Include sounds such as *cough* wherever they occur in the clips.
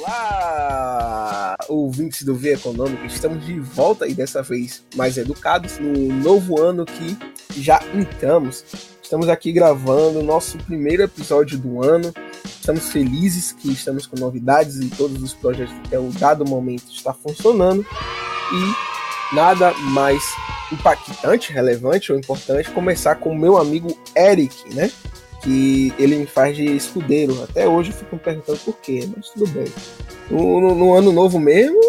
Olá, ouvintes do V Econômico, estamos de volta e dessa vez mais educados no novo ano que já entramos. Estamos aqui gravando o nosso primeiro episódio do ano. Estamos felizes que estamos com novidades e todos os projetos até o dado momento está funcionando. E nada mais impactante, relevante ou importante começar com o meu amigo Eric, né? Que ele me faz de escudeiro. Até hoje eu fico me perguntando por quê, mas tudo bem. No, no, no ano novo mesmo,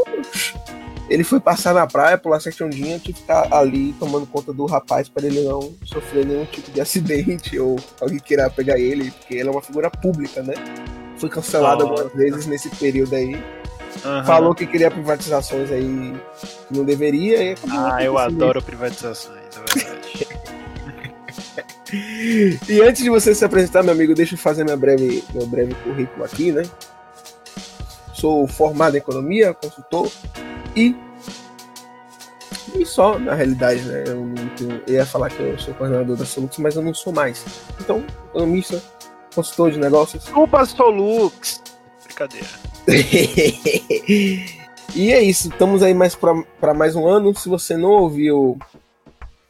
ele foi passar na praia, pular sete ondinhas, tinha que ficar ali tomando conta do rapaz para ele não sofrer nenhum tipo de acidente ou alguém queira pegar ele, porque ele é uma figura pública, né? Foi cancelado oh. algumas vezes nesse período aí. Uhum. Falou que queria privatizações aí que não deveria. E ah, eu adoro privatizações. E antes de você se apresentar, meu amigo, deixa eu fazer meu breve, meu breve currículo aqui, né? Sou formado em economia, consultor e. E só, na realidade, né? Eu, eu ia falar que eu sou coordenador da Solux, mas eu não sou mais. Então, economista, consultor de negócios. Desculpa, Solux! Brincadeira. *laughs* e é isso, estamos aí mais para mais um ano. Se você não ouviu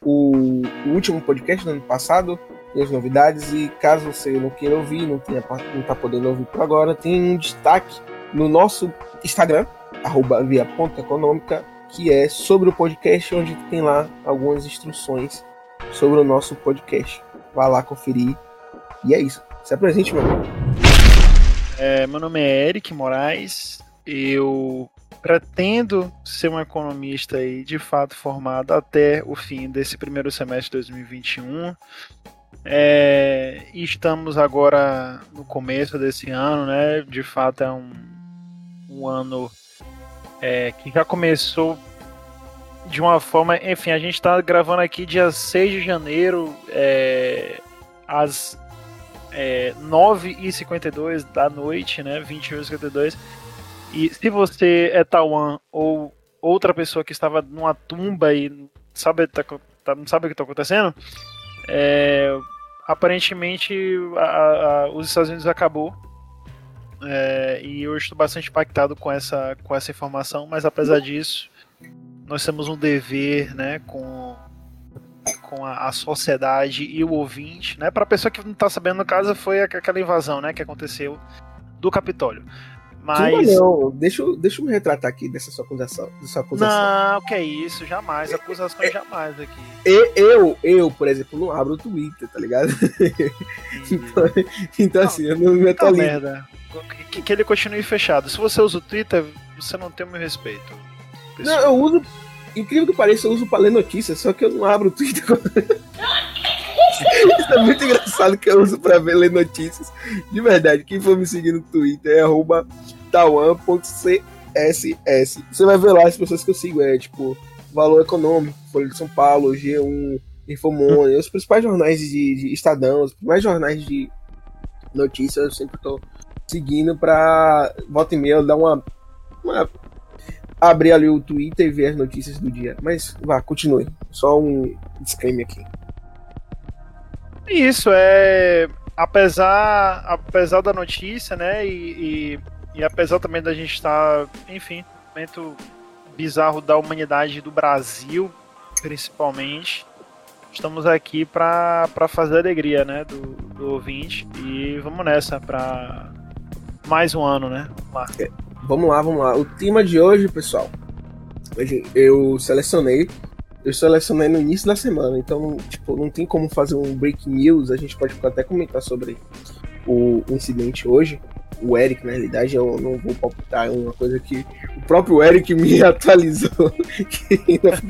o, o, último podcast do ano passado, tem as novidades, e caso você não queira ouvir, não, tenha, não tá podendo ouvir por agora, tem um destaque no nosso Instagram, arroba via ponta econômica, que é sobre o podcast, onde tem lá algumas instruções sobre o nosso podcast. Vá lá conferir. E é isso. Se apresente, meu amigo. É, meu nome é Eric Moraes. Eu pretendo ser um economista aí, de fato formado até o fim desse primeiro semestre de 2021. É, estamos agora no começo desse ano, né? De fato é um, um ano é, que já começou de uma forma. Enfim, a gente está gravando aqui dia 6 de janeiro, é, às é, 9h52 da noite, né? 21h52. E se você é Taiwan ou outra pessoa que estava numa tumba e sabe, tá, tá, não sabe o que está acontecendo, é, aparentemente a, a, os Estados Unidos acabou. É, e eu estou bastante impactado com essa, com essa informação, mas apesar disso, nós temos um dever né, com, com a, a sociedade e o ouvinte. Né, Para a pessoa que não está sabendo, no caso, foi aquela invasão né, que aconteceu do Capitólio. Mas. Não, deixa, deixa eu me retratar aqui dessa sua acusação. Dessa acusação. Não, que é isso, jamais. Acusações jamais aqui. Eu, eu, por exemplo, não abro o Twitter, tá ligado? *laughs* então, então assim, eu não me atualizo. merda. Que, que ele continue fechado. Se você usa o Twitter, você não tem o meu respeito. Pessoal. Não, eu uso. Incrível que pareça, eu uso pra ler notícias, só que eu não abro o Twitter. Isso é muito engraçado que eu uso pra ver ler notícias. De verdade, quem for me seguir no Twitter é arroba tawan.css. Você vai ver lá as pessoas que eu sigo, é tipo Valor Econômico, Folha de São Paulo, G1, Infomone, os principais jornais de, de Estadão, os principais jornais de notícias, eu sempre tô seguindo pra volta e meia dar uma, uma abrir ali o Twitter e ver as notícias do dia. Mas vá, continue. Só um disclaimer aqui. Isso, é. Apesar, apesar da notícia, né? E, e, e apesar também da gente estar, enfim, momento bizarro da humanidade do Brasil, principalmente. Estamos aqui para fazer alegria, né, do, do ouvinte. E vamos nessa para mais um ano, né? Vamos lá. É, vamos lá, vamos lá. O tema de hoje, pessoal, eu selecionei eu selecionei no início da semana, então tipo, não tem como fazer um breaking news, a gente pode até comentar sobre o, incidente hoje. O Eric, na realidade, eu não vou palpitar, é uma coisa que o próprio Eric me *laughs* atualizou, que ainda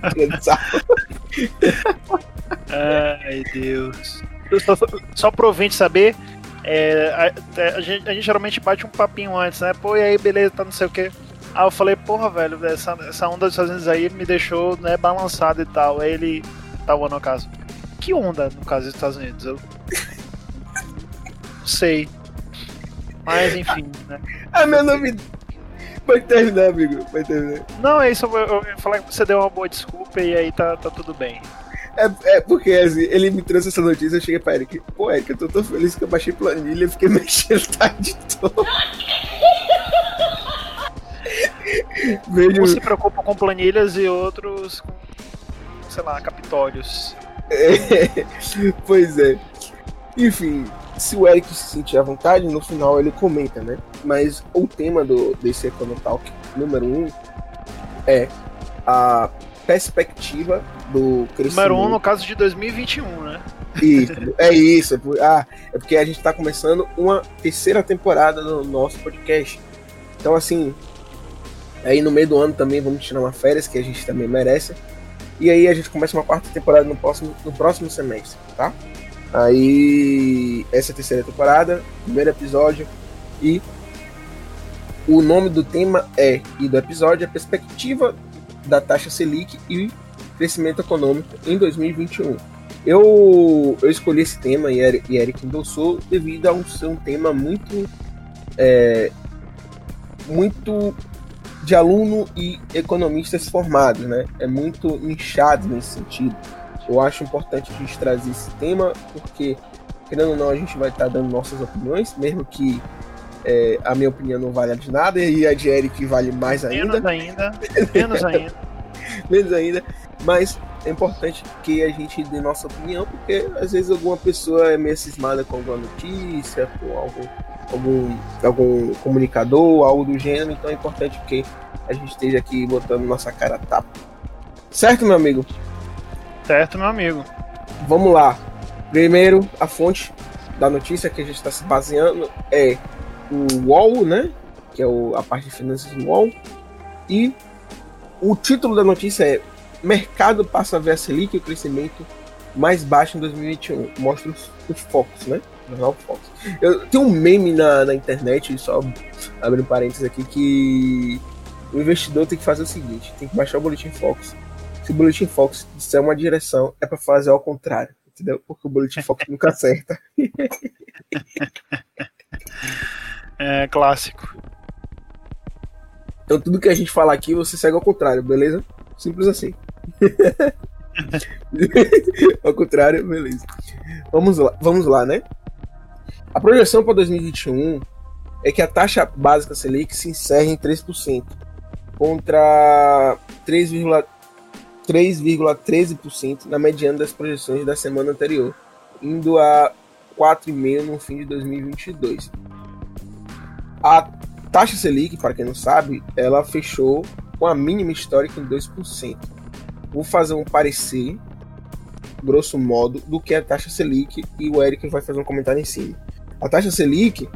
Ai, Deus. Só, só pro ouvinte saber, é, a, a, gente, a, gente, geralmente bate um papinho antes, né? Pô, e aí, beleza, tá não sei o que. Aí eu falei, porra, velho, essa, essa onda dos Estados Unidos aí me deixou, né, balançado e tal. Aí ele tava no caso. Que onda, no caso dos Estados Unidos? Eu. Não sei. Mas enfim, né? A minha novidade. Pode terminar, amigo. Pode terminar. Não, é isso. Eu, eu falar que você deu uma boa desculpa e aí tá, tá tudo bem. É, é porque assim, ele me trouxe essa notícia, eu cheguei pra Eric. Pô, Eric, eu tô tão feliz que eu baixei planilha e fiquei mexendo tarde toda. Vejo... Uns se preocupam com planilhas e outros com, sei lá, capitólios. É, *laughs* pois é. Enfim, se o Eric se sentir à vontade, no final ele comenta, né? Mas o tema do, desse Econotalk número 1 um é a perspectiva do crescimento. Número 1 um, no caso de 2021, né? Isso, é isso. É, ah, é porque a gente está começando uma terceira temporada do nosso podcast. Então, assim, aí no meio do ano também vamos tirar uma férias, que a gente também merece. E aí a gente começa uma quarta temporada no próximo, no próximo semestre, tá? Aí, essa é a terceira temporada, primeiro episódio. E o nome do tema é, e do episódio, a perspectiva da taxa Selic e crescimento econômico em 2021. Eu, eu escolhi esse tema e Eric, e Eric endossou devido a um ser um tema muito é, muito de aluno e economistas formados, né? É muito nichado nesse sentido. Eu acho importante a gente trazer esse tema porque, querendo ou não, a gente vai estar dando nossas opiniões, mesmo que é, a minha opinião não valha de nada e a de Eric vale mais ainda. Menos ainda. Menos *laughs* ainda. Menos ainda. Mas é importante que a gente dê nossa opinião, porque às vezes alguma pessoa é meio cismada com alguma notícia, com algum, algum, algum comunicador, algo do gênero, então é importante que a gente esteja aqui botando nossa cara a tapa. Certo, meu amigo? Certo, meu amigo. Vamos lá. Primeiro, a fonte da notícia que a gente está se baseando é o UOL, né? Que é o, a parte de finanças do UOL. E o título da notícia é Mercado passa a ver a Selic e o crescimento mais baixo em 2021. Mostra os, os focos, né? Jornal Fox. Eu tenho um meme na, na internet, só abrindo parênteses aqui, que o investidor tem que fazer o seguinte: tem que baixar o Boletim Fox. Se o Boletim Fox disser uma direção, é para fazer ao contrário, entendeu? Porque o Boletim Fox nunca *laughs* acerta. É clássico. Então tudo que a gente falar aqui você segue ao contrário, beleza? Simples assim. *laughs* ao contrário, beleza. Vamos lá, vamos lá, né? A projeção para 2021 é que a taxa básica Selic se encerre em 3%, contra 3,13% na mediana das projeções da semana anterior, indo a 4,5% no fim de 2022. A taxa Selic, para quem não sabe, ela fechou com a mínima histórica em 2%. Vou fazer um parecer, grosso modo, do que é a taxa Selic e o Eric vai fazer um comentário em cima. A taxa Selic,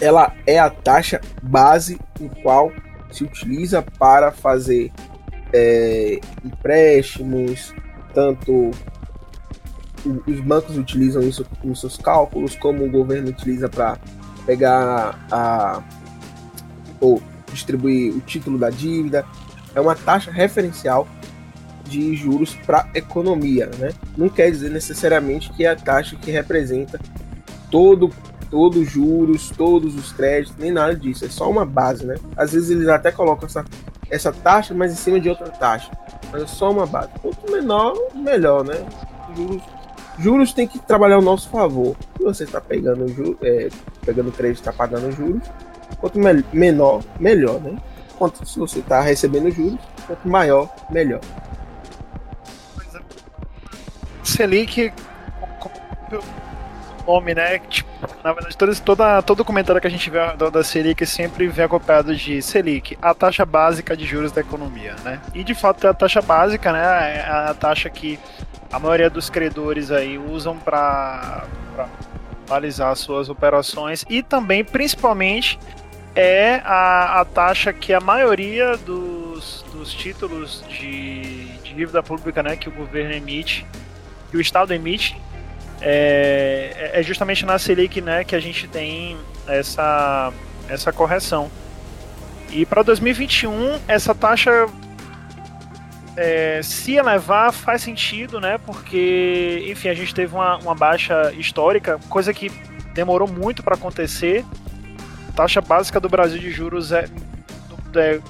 ela é a taxa base em qual se utiliza para fazer é, empréstimos, tanto os bancos utilizam isso nos seus cálculos, como o governo utiliza para pegar a ou distribuir o título da dívida. É uma taxa referencial de juros para economia, né? Não quer dizer necessariamente que é a taxa que representa todo todos os juros, todos os créditos, nem nada disso. É só uma base, né? Às vezes eles até colocam essa, essa taxa, mas em cima de outra taxa. Mas é só uma base. Quanto menor, melhor, né? Juros, juros tem que trabalhar ao nosso favor. Se você está pegando, é, pegando crédito, está pagando juros, Quanto me menor, melhor, né? Quanto se você está recebendo juros, quanto maior, melhor. Selic, nome, né? Tipo, na verdade, todo, toda, todo comentário que a gente vê da, da Selic sempre vem acompanhado de Selic, a taxa básica de juros da economia, né? E de fato é a taxa básica, né? É a taxa que a maioria dos credores aí usam para analisar suas operações e também, principalmente, é a, a taxa que a maioria dos, dos títulos de, de dívida pública né, que o governo emite, que o Estado emite, é, é justamente na Selic né, que a gente tem essa, essa correção. E para 2021, essa taxa é, se elevar faz sentido, né? Porque, enfim, a gente teve uma, uma baixa histórica, coisa que demorou muito para acontecer taxa básica do Brasil de juros é, é,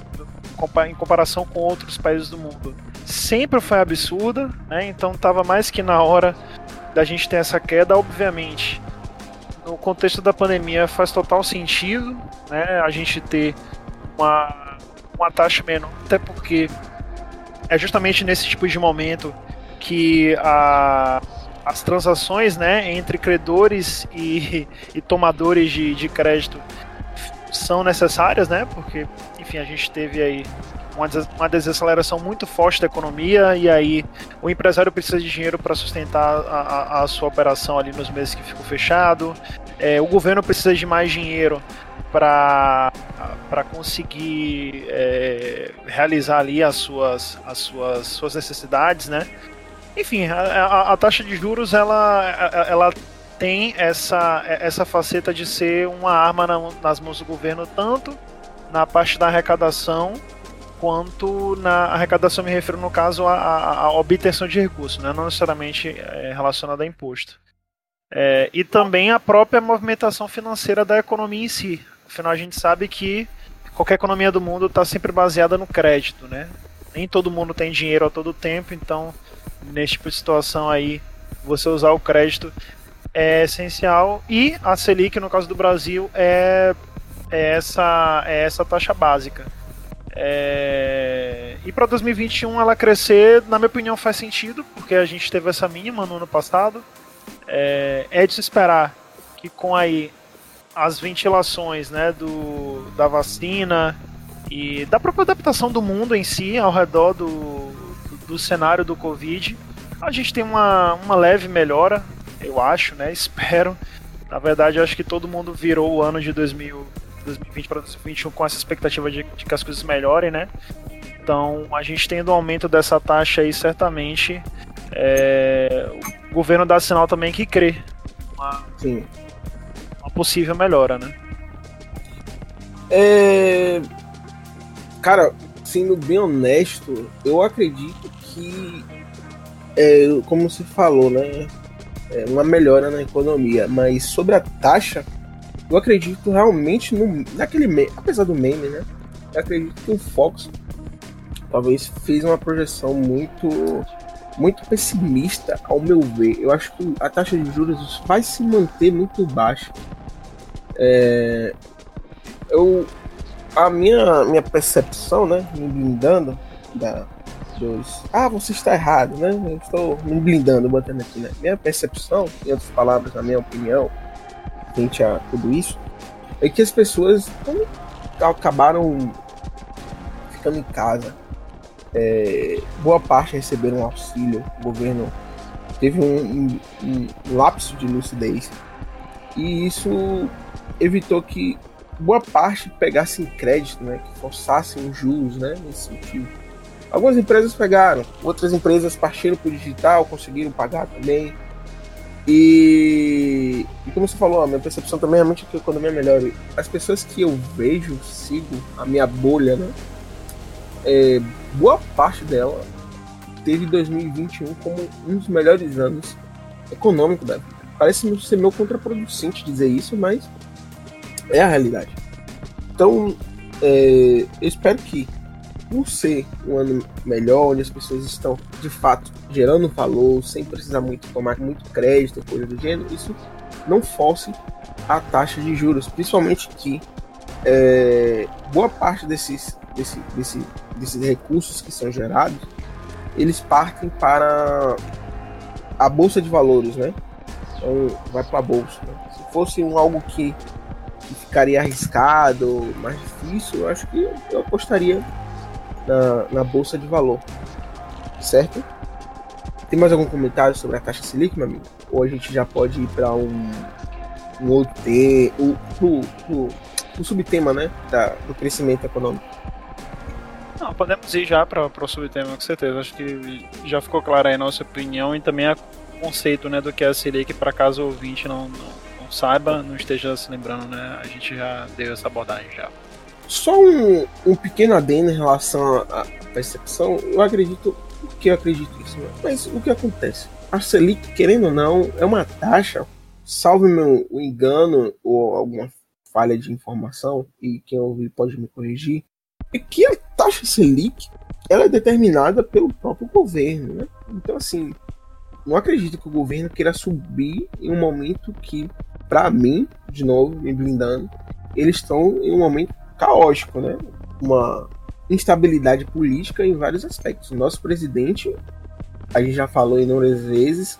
em comparação com outros países do mundo sempre foi absurda, né? Então estava mais que na hora da gente ter essa queda, obviamente. No contexto da pandemia faz total sentido, né? A gente ter uma uma taxa menor, até porque é justamente nesse tipo de momento que a, as transações né, entre credores e, *laughs* e tomadores de, de crédito são necessárias, né? Porque, enfim, a gente teve aí uma desaceleração muito forte da economia e aí o empresário precisa de dinheiro para sustentar a, a, a, sua operação ali nos meses que ficou fechado. É, o governo precisa de mais dinheiro para conseguir é, realizar ali as suas, as suas, suas necessidades, né? Enfim, a, a, taxa de juros ela, ela tem essa, essa faceta de ser uma arma nas mãos do governo, tanto na parte da arrecadação quanto na arrecadação me refiro no caso à, obtenção de recursos, né? não necessariamente é, relacionada a imposto. É, e também a própria movimentação financeira da economia em si. Afinal, a gente sabe que qualquer economia do mundo está sempre baseada no crédito, né? Nem todo mundo tem dinheiro a todo tempo, então, nesse tipo de situação aí, você usar o crédito é essencial. E a Selic, no caso do Brasil, é, é essa, é essa taxa básica. É... E para 2021 ela crescer, na minha opinião, faz sentido, porque a gente teve essa mínima no ano passado. É, é de se esperar que com aí as ventilações né, do, da vacina e da própria adaptação do mundo em si ao redor do, do, cenário do Covid, a gente tem uma, uma leve melhora, eu acho, né? *laughs* Espero. Na verdade, acho que todo mundo virou o ano de 2000 2020 para 2021 com essa expectativa de, de, que as coisas melhorem, né? Então, a gente tendo um aumento dessa taxa aí, certamente é, o governo dá sinal também que crê uma, Sim. uma possível melhora, né? É... Cara, sendo bem honesto, eu acredito que, é, como você falou, né? É uma melhora na economia, mas sobre a taxa, eu acredito realmente no, naquele meme, apesar do meme, né? Eu acredito que o Fox talvez fez uma projeção muito muito pessimista ao meu ver. Eu acho que a taxa de juros vai se manter muito baixa. É, eu a minha minha percepção, né, me blindando da dos ah, você está errado, né? Eu estou me blindando, botando aqui, né? Minha percepção, em outras palavras, na minha opinião, frente a tudo isso, é que as pessoas acabaram ficando em casa. É, boa parte receberam auxílio, o governo teve um, um, um lapso de lucidez e isso evitou que boa parte pegasse em crédito, né, que forçassem os juros, né, nesse sentido. Algumas empresas pegaram, outras empresas partiram para o digital, conseguiram pagar também. E, e, como você falou, a minha percepção também é realmente que a economia melhora. As pessoas que eu vejo, sigo, a minha bolha, né? É, boa parte dela teve 2021 como um dos melhores anos econômicos da vida. Parece ser meio contraproducente dizer isso, mas é a realidade. Então, é, eu espero que por ser um ano melhor, onde as pessoas estão de fato gerando valor, sem precisar muito tomar muito crédito, coisa do gênero, isso não force a taxa de juros, principalmente que é, boa parte desses, desse, desse, desses recursos que são gerados, eles partem para a bolsa de valores, né? Então vai para a bolsa. Né? Se fosse um algo que, que ficaria arriscado, mais difícil, eu acho que eu apostaria na, na bolsa de valor, certo? Tem mais algum comentário sobre a taxa Selic, meu amigo? Ou a gente já pode ir para um, um outro tema, o, pro, pro, pro subtema, né, da, do crescimento econômico? Não, podemos ir já para o subtema, com certeza. Acho que já ficou clara aí a nossa opinião e também o conceito né, do que é a Selic, para caso o ouvinte não, não, não, saiba, não esteja se lembrando, né? A gente já deu essa abordagem já. Só um, um pequeno adendo em relação à percepção, eu acredito, porque eu acredito isso, mas o que acontece? A Selic, querendo ou não, é uma taxa, salve meu o engano ou alguma falha de informação, e quem ouvir pode me corrigir, é que a taxa Selic ela é determinada pelo próprio governo, né? Então, assim, não acredito que o governo queira subir em um momento que, para mim, de novo, me blindando, eles estão em um momento caótico, né? Uma, instabilidade política em vários aspectos. Nosso presidente, a gente já falou inúmeras vezes,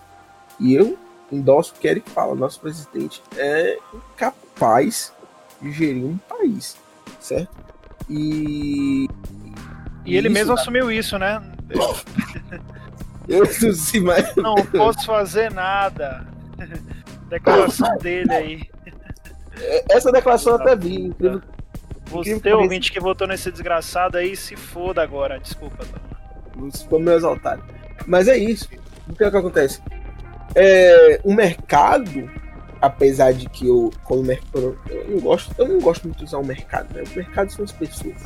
e eu endosso o que Eric fala, nosso presidente é incapaz de gerir um país, certo? E. E ele isso, mesmo assumiu isso, né? *laughs* Eu não sei mais. Não posso fazer nada. *laughs* Declaração dele aí. Essa declaração até vi, incrível. Você, ouvinte que votou nesse desgraçado aí, se foda agora. Desculpa, Ficou meio exaltado. Mas é isso. O que é que acontece? É, o mercado, apesar de que eu, como mercado, eu não gosto, eu não gosto muito de usar o mercado, né? O mercado são as pessoas.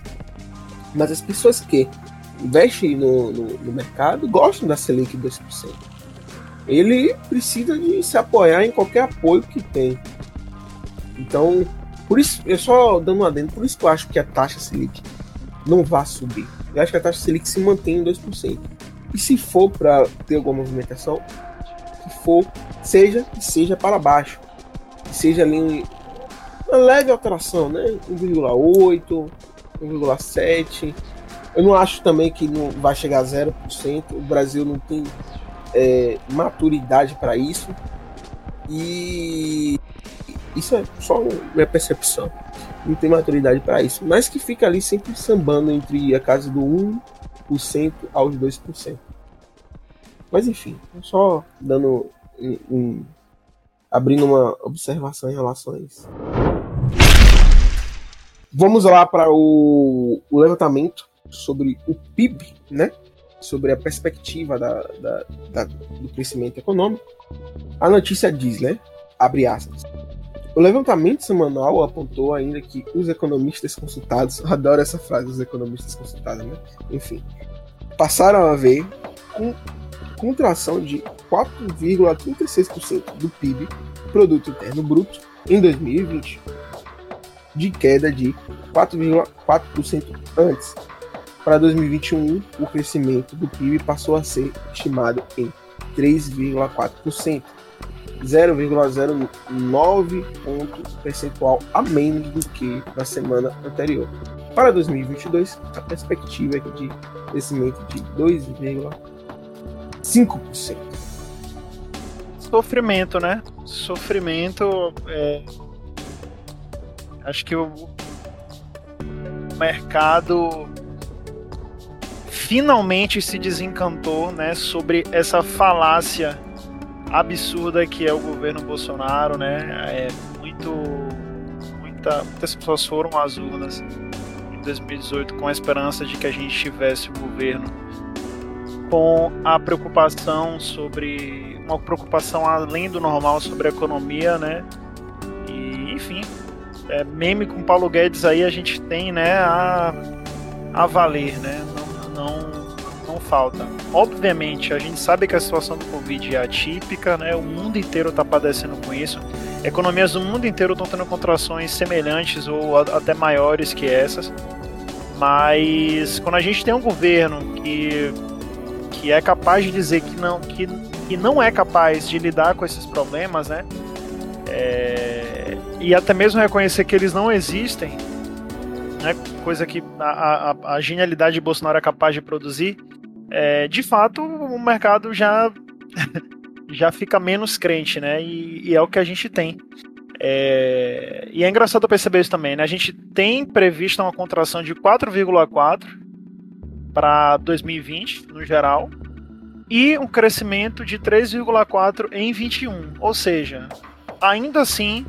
Mas as pessoas que investem no, no, no mercado gostam da Selic 2%. Ele precisa de se apoiar em qualquer apoio que tem. Então, por isso, eu só dando um adendo, por isso que eu acho que a taxa Selic não vai subir. Eu acho que a taxa Selic se mantém em 2%. E se for para ter alguma movimentação, que for, seja seja para baixo. Seja ali uma leve alteração, né? 1,8, 1,7. Eu não acho também que não vai chegar a 0%. O Brasil não tem é, maturidade para isso. E isso é só minha percepção. Não tem maturidade para isso. Mas que fica ali sempre sambando entre a casa do 1% aos 2%. Mas enfim, só dando um, um, abrindo uma observação em relação a isso. Vamos lá para o, o, levantamento sobre o PIB, né? Sobre a perspectiva da, da, da, do crescimento econômico. A notícia diz, né? Abre aspas. O levantamento semanal apontou ainda que os economistas consultados, adoro essa frase, os economistas consultados, né? Enfim, passaram a ver um contração de 4,36% do PIB, Produto Interno Bruto, em 2020, de queda de 4,4% antes. Para 2021, o crescimento do PIB passou a ser estimado em 3,4%, 0,09 ponto percentual a menos do que na semana anterior. Para 2022, a perspectiva é de crescimento de 2,4%. 5%. Sofrimento, né? Sofrimento. É... Acho que o mercado finalmente se desencantou né, sobre essa falácia absurda que é o governo Bolsonaro, né? É muito, muita, muitas pessoas foram às urnas em 2018 com a esperança de que a gente tivesse um governo com a preocupação sobre uma preocupação além do normal sobre a economia, né? E enfim, é, meme com Paulo Guedes aí a gente tem, né, a, a valer, né? Falta. Obviamente, a gente sabe que a situação do Covid é atípica, né? O mundo inteiro está padecendo com isso. Economias do mundo inteiro estão tendo contrações semelhantes ou até maiores que essas. Mas quando a gente tem um governo que que é capaz de dizer que não, que, que não é capaz de lidar com esses problemas, né? É, e até mesmo reconhecer que eles não existem, né? coisa que a, a, a genialidade de Bolsonaro é capaz de produzir, é, de fato o mercado já, *laughs* já fica menos crente, né? E, e é o que a gente tem. É, e é engraçado perceber isso também, né? A gente tem previsto uma contração de 4,4 para 2020, no geral, e um crescimento de 3,4 em 21. Ou seja, ainda assim,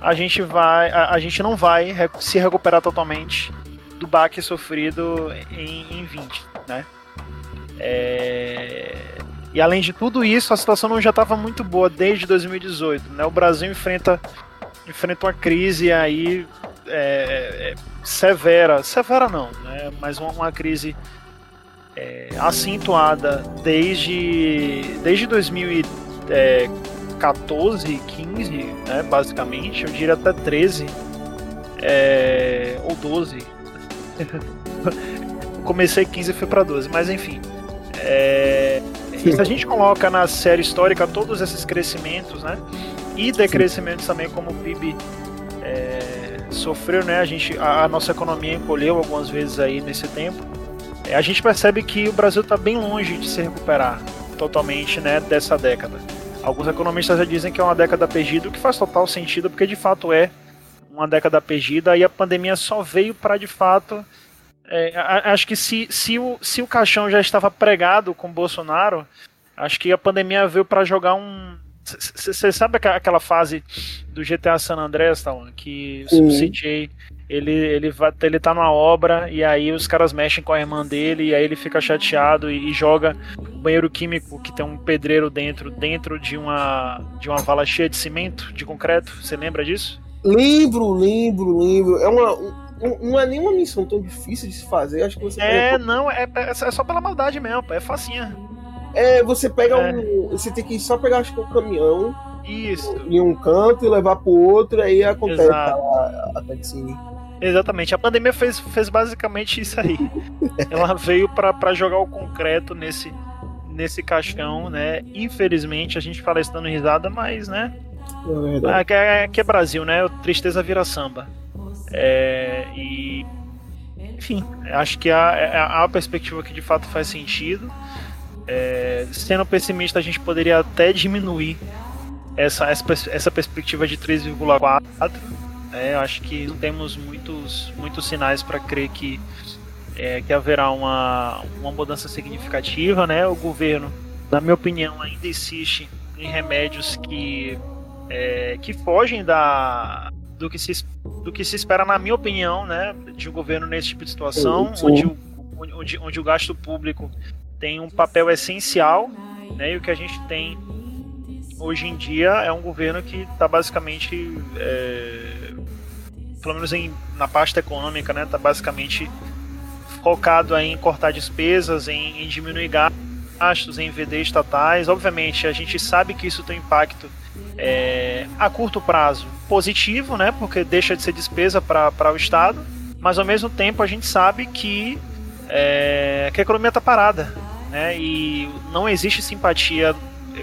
a gente vai, a, a, gente não vai se recuperar totalmente do baque sofrido em, em 20, né? É... E além de tudo isso, a situação não já estava muito boa desde 2018, né? O Brasil enfrenta enfrenta uma crise aí é, é, severa, severa não, né? Mas uma, uma crise é, acentuada desde, desde 2014, 15, né, basicamente, eu diria até 13 é, ou 12. *laughs* Comecei 15 e fui para 12, mas enfim. É, se a gente coloca na série histórica todos esses crescimentos, né? E decrescimentos também, como o PIB é, sofreu, né? A gente, a, a nossa economia encolheu algumas vezes aí nesse tempo. É, a gente percebe que o Brasil está bem longe de se recuperar totalmente, né, dessa década. Alguns economistas já dizem que é uma década perdida, o que faz total sentido, porque de fato é uma década perdida e a pandemia só veio para de fato. É, acho que se, se, o, se o caixão já estava pregado com Bolsonaro, acho que a pandemia veio para jogar um. Você sabe aquela fase do GTA San Andreas, Tawan, que o CJ ele, ele, vai, ele tá numa obra e aí os caras mexem com a irmã dele e aí ele fica chateado e, e joga um banheiro químico que tem um pedreiro dentro, dentro de uma, de uma vala cheia de cimento, de concreto. Você lembra disso? Lembro, lembro, lembro. É uma, um, não é nenhuma missão tão difícil de se fazer. Acho que você É, pega... não, é, é, é só pela maldade mesmo, é facinha. É, você pega é. um. Você tem que só pegar, acho que um caminhão. Isso. Em um canto e levar pro outro, aí acontece a, a, a cutscene. Exatamente. A pandemia fez, fez basicamente isso aí. *laughs* Ela veio para jogar o concreto nesse, nesse caixão, né? Infelizmente, a gente fala isso dando risada, mas, né? É aqui, é, aqui é Brasil, né? Tristeza vira samba. É, e. Enfim, acho que há, é, há uma perspectiva que de fato faz sentido. É, sendo pessimista, a gente poderia até diminuir essa, essa, perspectiva de 3,4. É, acho que não temos muitos, muitos sinais para crer que, é, que haverá uma, uma mudança significativa. Né? O governo, na minha opinião, ainda insiste em remédios que, é, que fogem da, do, que se, do que se espera, na minha opinião, né, de um governo nesse tipo de situação, onde o, onde, onde o gasto público tem um papel essencial, né, e o que a gente tem hoje em dia é um governo que está basicamente, é, pelo menos em, na pasta econômica, né, está basicamente focado em cortar despesas, em, em diminuir gastos, em vender estatais. Obviamente, a gente sabe que isso tem impacto é, a curto prazo positivo, né, porque deixa de ser despesa para o Estado, mas ao mesmo tempo a gente sabe que, é, que a economia está parada né, e não existe simpatia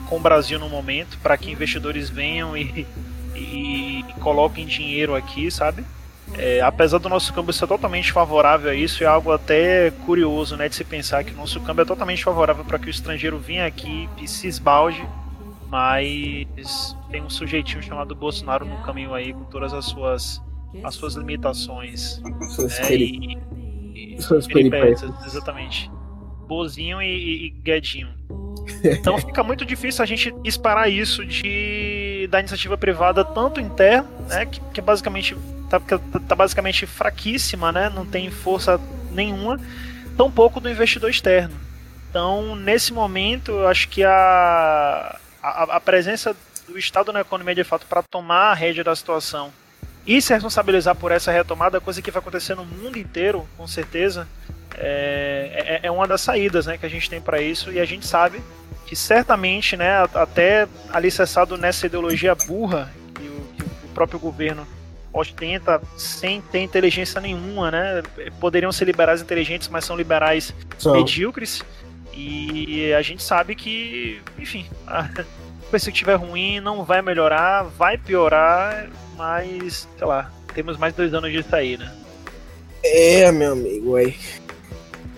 com o Brasil no momento para que investidores venham e, e, e coloquem dinheiro aqui, sabe? É, apesar do nosso câmbio ser totalmente favorável a isso, é algo até curioso né, de se pensar que o nosso câmbio é totalmente favorável para que o estrangeiro venha aqui e se esbalde, mas tem um sujeitinho chamado Bolsonaro no caminho aí com todas as suas, as suas limitações. Suas, né, peri... e, e, suas peripécias. Exatamente. Bozinho e, e Guedinho. Então *laughs* fica muito difícil a gente esperar isso de da iniciativa privada tanto interna, né, que, que basicamente tá, tá basicamente fraquíssima, né, não tem força nenhuma, tão pouco do investidor externo. Então, nesse momento, eu acho que a, a, a presença do Estado na economia de fato para tomar a rédea da situação e se responsabilizar por essa retomada, coisa que vai acontecer no mundo inteiro, com certeza, é, é, é uma das saídas né, que a gente tem para isso e a gente sabe que certamente, né, até alicerçado nessa ideologia burra que o, que o próprio governo ostenta sem ter inteligência nenhuma, né? Poderiam ser liberais inteligentes, mas são liberais são. medíocres. E a gente sabe que, enfim, a perspectiva é ruim, não vai melhorar, vai piorar, mas, sei lá, temos mais dois anos disso aí, né? É, meu amigo, aí.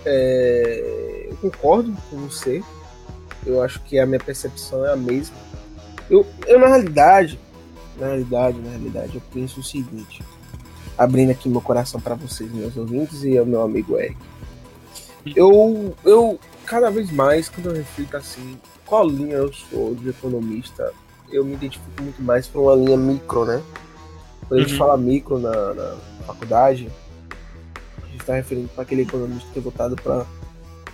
É, eu concordo com você. Eu acho que a minha percepção é a mesma. Eu, eu na realidade, na realidade, na realidade, eu penso o seguinte, abrindo aqui meu coração para vocês, meus ouvintes e ao meu amigo Eric. Eu, eu cada vez mais, quando eu reflito assim, qual linha eu sou de economista, eu me identifico muito mais por uma linha micro, né? Quando a gente uhum. fala micro na, na faculdade, a gente está referindo para aquele economista que é voltado para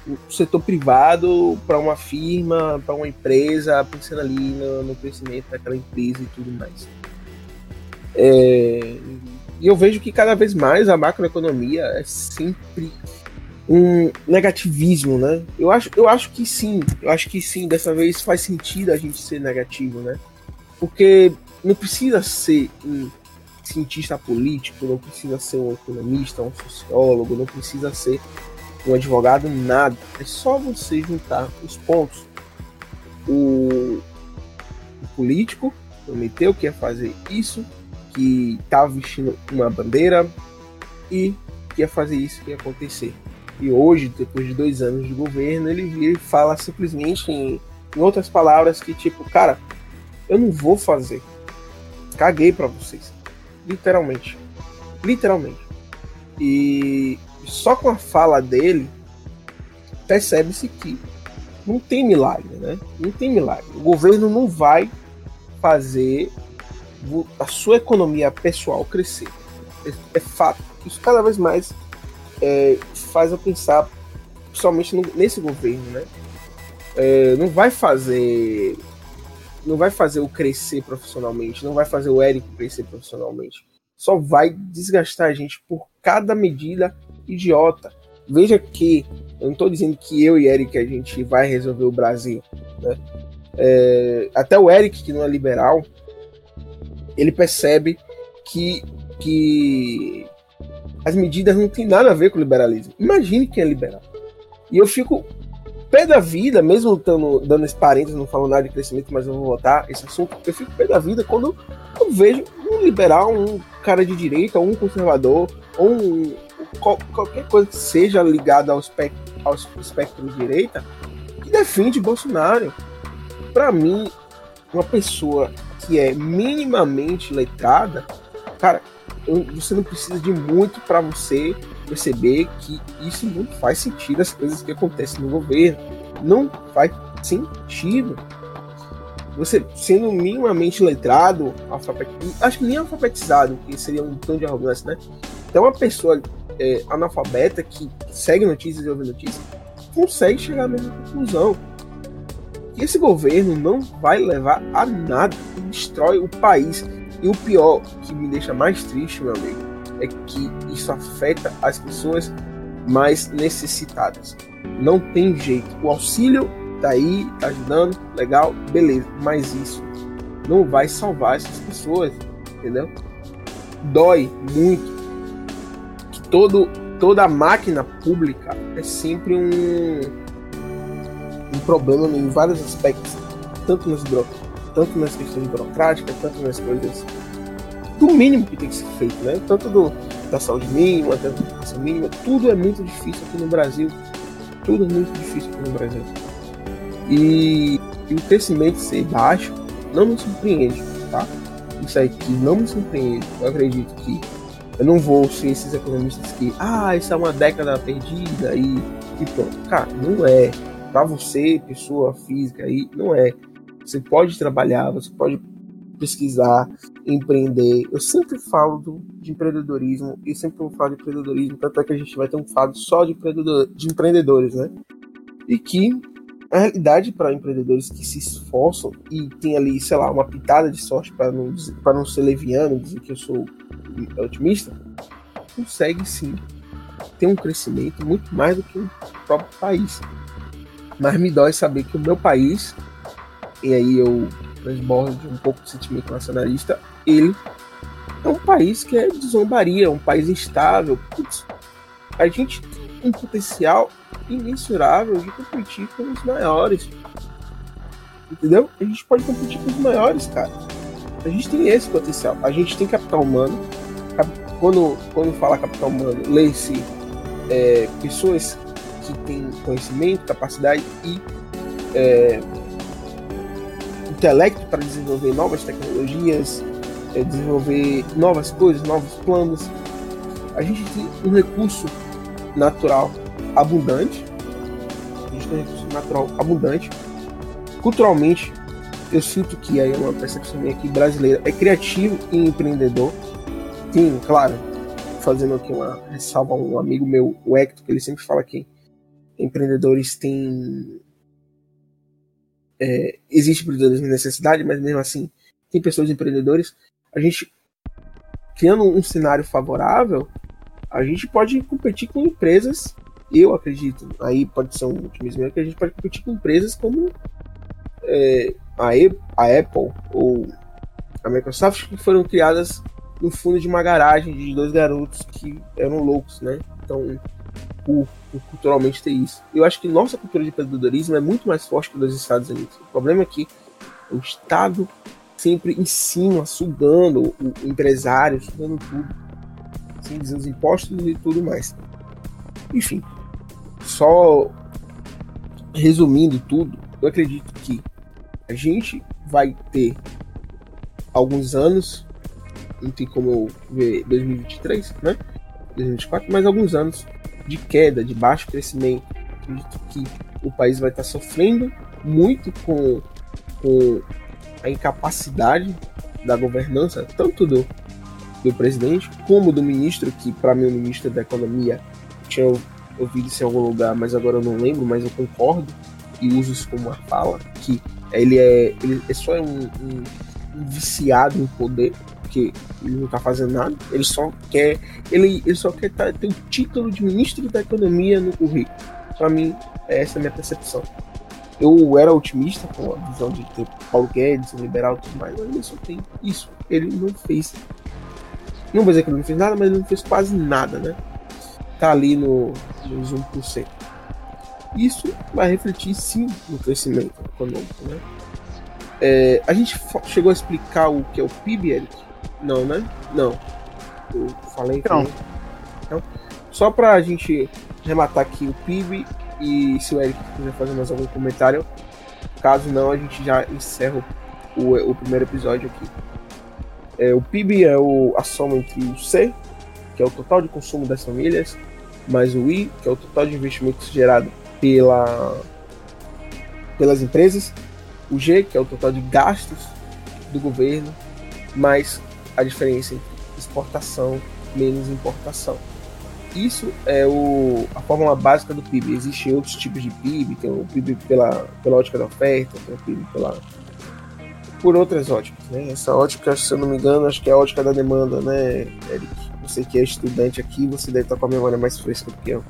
o setor privado para uma firma, para uma empresa, pensando ali no, no, crescimento daquela empresa e tudo mais. É, e eu vejo que cada vez mais a macroeconomia é sempre um negativismo, né? Eu acho, eu acho que sim, eu acho que sim, dessa vez faz sentido a gente ser negativo, né? Porque não precisa ser um cientista político, não precisa ser um economista, um sociólogo, não precisa ser um advogado, nada. É só você juntar os pontos. O, o político prometeu que ia fazer isso, que estava vestindo uma bandeira e que ia fazer isso que ia acontecer. E hoje, depois de dois anos de governo, ele vira e fala simplesmente em, em outras palavras que tipo, cara, eu não vou fazer. Caguei para vocês. Literalmente. Literalmente. E só com a fala dele percebe-se que não tem milagre, né? Não tem milagre. O governo não vai fazer a sua economia pessoal crescer. É, é fato. Isso cada vez mais é, faz eu pensar, principalmente nesse governo, né? É, não vai fazer. Não vai fazer o crescer profissionalmente, não vai fazer o Érico crescer profissionalmente. Só vai desgastar a gente por cada medida idiota. Veja que eu não estou dizendo que eu e Eric a gente vai resolver o Brasil. Né? É, até o Eric, que não é liberal, ele percebe que, que as medidas não têm nada a ver com o liberalismo. Imagine quem é liberal. E eu fico pé da vida, mesmo tando, dando esse parênteses, não falando nada de crescimento, mas eu vou votar esse assunto, eu fico pé da vida quando eu vejo um liberal, um cara de direita, um conservador, ou um, qualquer coisa que seja ligada ao espectro, ao espectro de direita, que defende Bolsonaro. Para mim, uma pessoa que é minimamente letrada, cara, você não precisa de muito para você perceber que isso não faz sentido as coisas que acontecem no governo. Não faz sentido. Você sendo minimamente letrado, acho que nem alfabetizado, que seria um tom de arrogância, né? Então, uma pessoa é, analfabeta que segue notícias e ouve notícias consegue chegar à mesma conclusão. Que esse governo não vai levar a nada destrói o país. E o pior, que me deixa mais triste, meu amigo, é que isso afeta as pessoas mais necessitadas. Não tem jeito. O auxílio tá aí, tá ajudando, legal, beleza. Mas isso não vai salvar essas pessoas, entendeu? Dói muito que todo, toda máquina pública é sempre um, um problema em vários aspectos, tanto nas tanto nas questões burocráticas, tanto nas coisas do mínimo que tem que ser feito, né? Tanto do, da saúde mínima, da educação mínima, tudo é muito difícil aqui no Brasil. Tudo é muito difícil aqui no Brasil. E, e o crescimento ser baixo não me surpreende, tá? Isso aqui não me surpreende. Eu acredito que eu não vou ser esses economistas que, ah, isso é uma década perdida e, e pronto. Cara, não é. Para você, pessoa física aí, não é. Você pode trabalhar, você pode pesquisar, empreender. Eu sempre falo do, de empreendedorismo e sempre vou falar de empreendedorismo, tanto é que a gente vai ter um fado só de, empreendedor, de empreendedores, né? E que a realidade para empreendedores que se esforçam e tem ali, sei lá, uma pitada de sorte para não, para não ser leviano, dizer que eu sou otimista, consegue sim ter um crescimento muito mais do que o próprio país. Mas me dói saber que o meu país e aí eu transbordo de um pouco de sentimento nacionalista, ele é um país que é de zombaria, um país instável. Putz, a gente tem um potencial imensurável de competir com os maiores. Entendeu? A gente pode competir com os maiores, cara. A gente tem esse potencial. A gente tem capital humano. Quando, quando fala capital humano, lê-se é, pessoas que têm conhecimento, capacidade e é, intelecto para desenvolver novas tecnologias, é, desenvolver novas coisas, novos planos. A gente tem um recurso natural abundante. A gente tem um recurso natural abundante. Culturalmente, eu sinto que aí é uma percepção minha aqui brasileira é criativo e empreendedor. Tem, claro, fazendo aqui uma ressalva um amigo meu, o Hector, que ele sempre fala que empreendedores têm é, existe empreendedorismo de necessidade, mas mesmo assim tem pessoas empreendedores. A gente criando um cenário favorável, a gente pode competir com empresas. Eu acredito, aí pode ser um otimismo que a gente pode competir com empresas como é, a, a Apple ou a Microsoft que foram criadas no fundo de uma garagem de dois garotos que eram loucos, né? Então por, por, culturalmente ter isso. Eu acho que nossa cultura de empreendedorismo é muito mais forte que a dos Estados Unidos. O problema é que o Estado sempre em cima, sugando o empresário, sugando tudo. Assim, os impostos e tudo mais. Enfim, só resumindo tudo, eu acredito que a gente vai ter alguns anos, não tem como ver 2023, né? 2024, mas alguns anos de queda, de baixo crescimento. Acredito que o país vai estar sofrendo muito com, com a incapacidade da governança, tanto do, do presidente como do ministro, que para mim o ministro da Economia tinha ouvido isso em algum lugar, mas agora eu não lembro, mas eu concordo e uso isso como uma fala, que ele é, ele é só um, um, um viciado em poder, porque ele não tá fazendo nada, ele só quer, ele, ele só quer tá, ter o título de ministro da Economia no currículo. Para mim, essa é a minha percepção. Eu era otimista com a visão de ter Paulo Guedes, um liberal e tudo mais, mas ele só tem isso. Ele não fez. Não vou dizer que ele não fez nada, mas ele não fez quase nada, né? Tá ali no, nos 1%. Isso vai refletir sim no crescimento econômico, né? É, a gente chegou a explicar o que é o PIB, Eric? Não, né? Não. Eu falei não. Então, só para a gente rematar aqui o PIB e se o Eric quiser fazer mais algum comentário, caso não, a gente já encerra o, o primeiro episódio aqui. É, o PIB é o, a soma entre o C, que é o total de consumo das famílias, mais o I, que é o total de investimentos gerado pela, pelas empresas, o G, que é o total de gastos do governo, mais a diferença entre exportação menos importação. Isso é o, a fórmula básica do PIB. Existem outros tipos de PIB, tem o PIB pela, pela ótica da oferta, tem o PIB pela, por outras óticas. Né? Essa ótica, se eu não me engano, acho que é a ótica da demanda, né, Eric? Você que é estudante aqui, você deve estar com a memória mais fresca do que eu.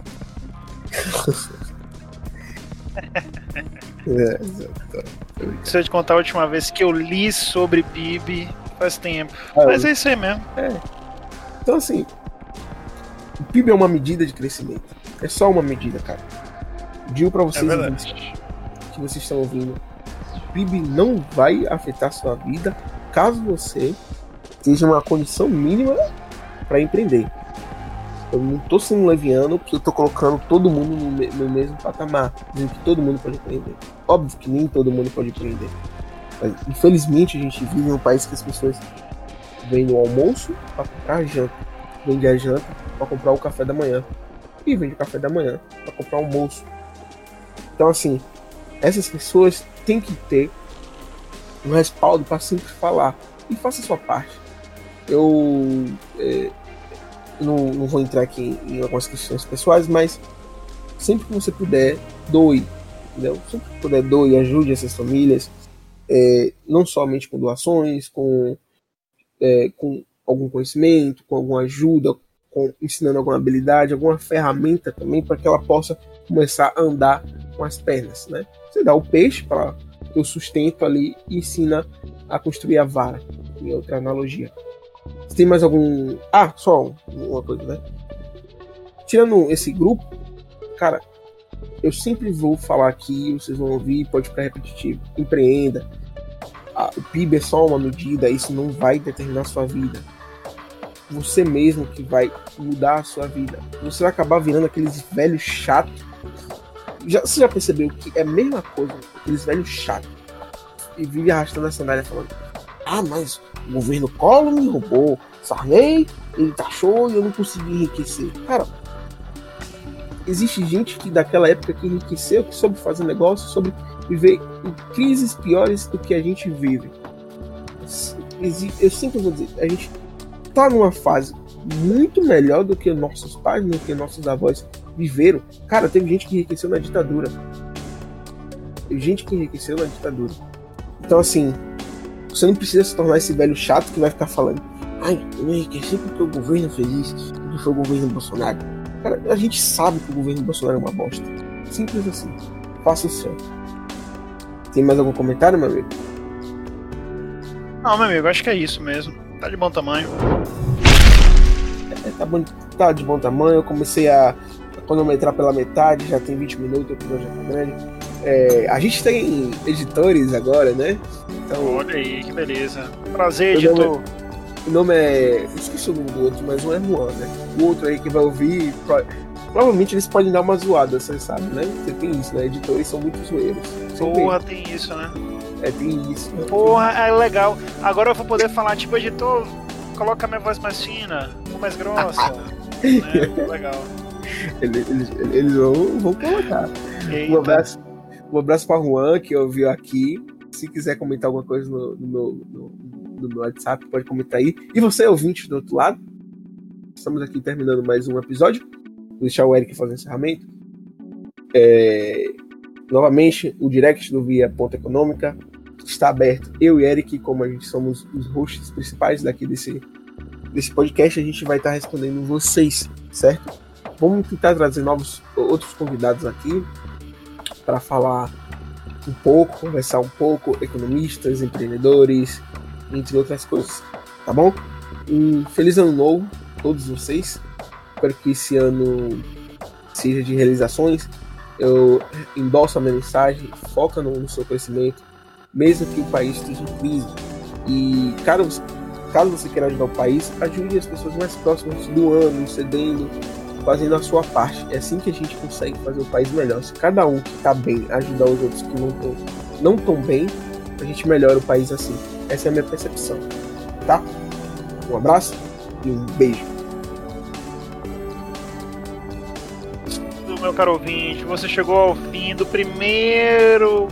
*laughs* é, Se eu te contar a última vez que eu li sobre PIB, faz tempo. É, Mas é isso aí mesmo. É. Então, assim, o PIB é uma medida de crescimento. É só uma medida, cara. Digo para vocês é que vocês estão ouvindo. O PIB não vai afetar sua vida caso você tenha uma condição mínima para empreender. Eu não tô sendo leviano porque eu tô colocando todo mundo no, no, mesmo patamar, dizendo que todo mundo pode empreender. Óbvio que nem todo mundo pode empreender. Infelizmente a gente vive em um país que as pessoas vêm no almoço para comprar a janta, vende a janta para comprar o café da manhã e vende o café da manhã para comprar o almoço. Então assim, essas pessoas têm que ter um respaldo para sempre falar e faça a sua parte. Eu é, não, não vou entrar aqui em algumas questões pessoais, mas sempre que você puder, doe. Entendeu? Sempre que puder, doe, ajude essas famílias, é, não somente com doações, com, é, com algum conhecimento, com alguma ajuda, com, ensinando alguma habilidade, alguma ferramenta também para que ela possa começar a andar com as pernas. Né? Você dá o peixe para o sustento ali e ensina a construir a vara, em outra analogia. Você tem mais algum. Ah, só uma coisa, né? Tirando esse grupo, cara, eu sempre vou falar aqui, vocês vão ouvir, pode ficar repetitivo. Empreenda. O PIB é só uma medida, isso não vai determinar a sua vida. Você mesmo que vai mudar a sua vida. Você vai acabar virando aqueles velhos chatos. Já, você já percebeu que é a mesma coisa, aqueles velhos chatos. E vive arrastando a sandália falando: Ah, mas o governo Collor me roubou. Sarney, ele taxou e eu não consegui enriquecer. Cara, existe gente que daquela época que enriqueceu, que soube fazer negócio, soube viver crises piores do que a gente vive. Eu sempre vou dizer, a gente tá numa fase muito melhor do que nossos pais, do que nossos avós viveram. Cara, teve gente que enriqueceu na ditadura. Teve gente que enriqueceu na ditadura. Então, assim, você não precisa se tornar esse velho chato que vai ficar falando. Ai, eu enriqueci porque o governo fez isso, porque foi o governo Bolsonaro. Cara, a gente sabe que o governo Bolsonaro é uma bosta. Simples assim. Faça o seu. Tem mais algum comentário, meu amigo? Não, meu amigo, acho que é isso mesmo. Tá de bom tamanho. É, tá, bom, tá de bom tamanho. Eu comecei a, cronometrar pela metade, já tem 20 minutos, o episódio já tá grande. É, a gente tem editores agora, né? Então, Olha aí, que beleza. Prazer, editor. O nome é. Esqueci o nome do outro, mas um é Juan, né? O outro aí que vai ouvir. Provavelmente eles podem dar uma zoada, você sabe, né? Você tem isso, né? Editores são muito zoeiros. Porra, tem isso, né? É, tem isso. Né? Porra, é legal. Agora eu vou poder falar, tipo, editor, coloca minha voz mais fina, mais grossa. né? *laughs* Legal. Eles, eles, eles vão, vão colocar. Eita. Um abraço, um abraço pra Juan, que ouviu aqui. Se quiser comentar alguma coisa no, no meu, no, no meu WhatsApp, pode comentar aí. E você, ouvinte do outro lado, estamos aqui terminando mais um episódio. Deixar o Eric fazer o encerramento. É... Novamente, o direct do Via Ponta Econômica está aberto. Eu e Eric, como a gente somos os hosts principais daqui desse, desse podcast, a gente vai estar respondendo vocês, certo? Vamos tentar trazer novos outros convidados aqui para falar um pouco, conversar um pouco, economistas, empreendedores, entre outras coisas, tá bom? Um feliz ano novo todos vocês. Espero que esse ano seja de realizações. Eu endosso a minha mensagem, foca no, no seu crescimento, mesmo que o país esteja em crise. E caso, você queira ajudar o país, ajude as pessoas mais próximas do ano, cedendo, fazendo a sua parte. É assim que a gente consegue fazer o país melhor. Se cada um que está bem ajudar os outros que não estão não tão bem, a gente melhora o país assim. Essa é a minha percepção. Tá? Um abraço e um beijo. Meu caro ouvinte, você chegou ao fim do primeiro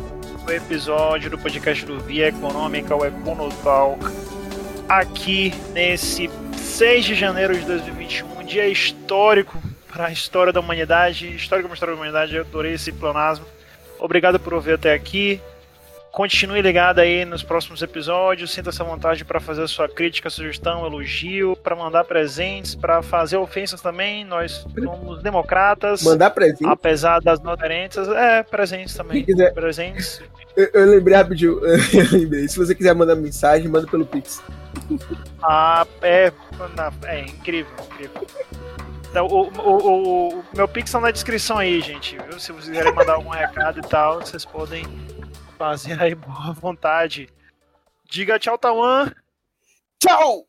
episódio do podcast do Via Econômica, o Econotalk, aqui nesse 6 de janeiro de 2021, um dia histórico para a história da humanidade, histórico para a história da humanidade, eu adorei esse planasmo. Obrigado por ouvir até aqui. Continue ligado aí nos próximos episódios. Sinta-se à vontade para fazer a sua crítica, sugestão, elogio, para mandar presentes, para fazer ofensas também. Nós somos democratas. Mandar presentes. Apesar das não aderentes. É, presentes também. Quiser... Presentes. Eu, eu, lembrei rapidinho. *laughs* Se você quiser mandar mensagem, manda pelo Pix. Ah, é. É incrível, incrível. Então, o, o, o, o meu Pix tá na descrição aí, gente. Viu? Se vocês quiserem mandar algum recado e tal, vocês podem fazer aí *laughs* boa vontade. Diga tchau, Tawan. Tchau!